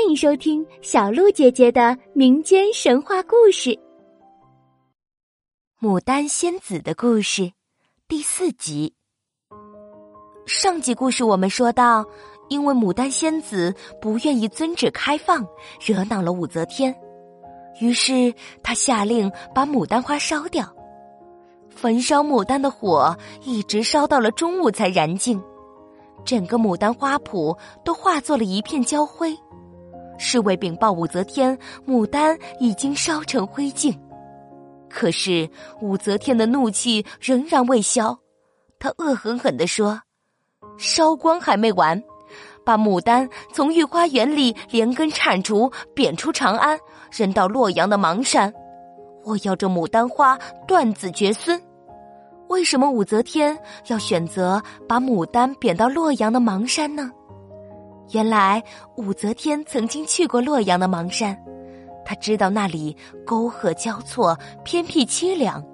欢迎收听小鹿姐姐的民间神话故事《牡丹仙子的故事》第四集。上集故事我们说到，因为牡丹仙子不愿意遵旨开放，惹恼了武则天，于是他下令把牡丹花烧掉。焚烧牡丹的火一直烧到了中午才燃尽，整个牡丹花圃都化作了一片焦灰。侍卫禀报武则天，牡丹已经烧成灰烬。可是武则天的怒气仍然未消，她恶狠狠地说：“烧光还没完，把牡丹从御花园里连根铲除，贬出长安，扔到洛阳的邙山。我要这牡丹花断子绝孙。”为什么武则天要选择把牡丹贬到洛阳的邙山呢？原来武则天曾经去过洛阳的邙山，她知道那里沟壑交错、偏僻凄凉。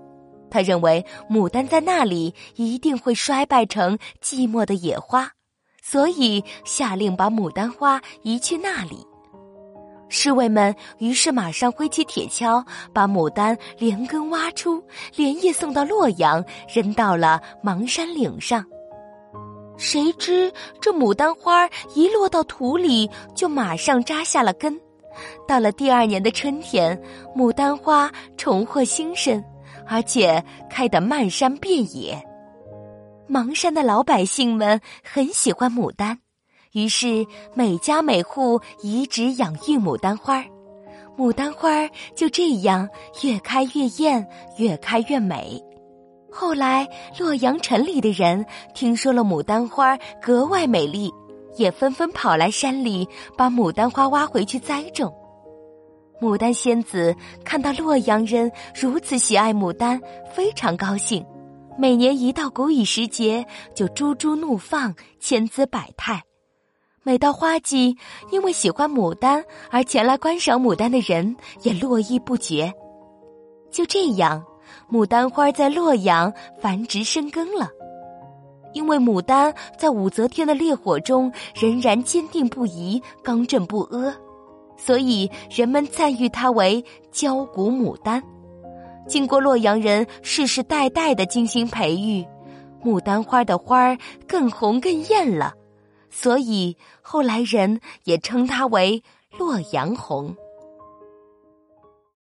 她认为牡丹在那里一定会衰败成寂寞的野花，所以下令把牡丹花移去那里。侍卫们于是马上挥起铁锹，把牡丹连根挖出，连夜送到洛阳，扔到了邙山岭上。谁知这牡丹花一落到土里，就马上扎下了根。到了第二年的春天，牡丹花重获新生，而且开得漫山遍野。邙山的老百姓们很喜欢牡丹，于是每家每户移植养育牡丹花牡丹花就这样越开越艳，越开越美。后来，洛阳城里的人听说了牡丹花格外美丽，也纷纷跑来山里把牡丹花挖回去栽种。牡丹仙子看到洛阳人如此喜爱牡丹，非常高兴。每年一到谷雨时节，就株株怒放，千姿百态。每到花季，因为喜欢牡丹而前来观赏牡丹的人也络绎不绝。就这样。牡丹花在洛阳繁殖生根了，因为牡丹在武则天的烈火中仍然坚定不移、刚正不阿，所以人们赞誉它为“焦骨牡丹”。经过洛阳人世世代代的精心培育，牡丹花的花儿更红更艳了，所以后来人也称它为“洛阳红”。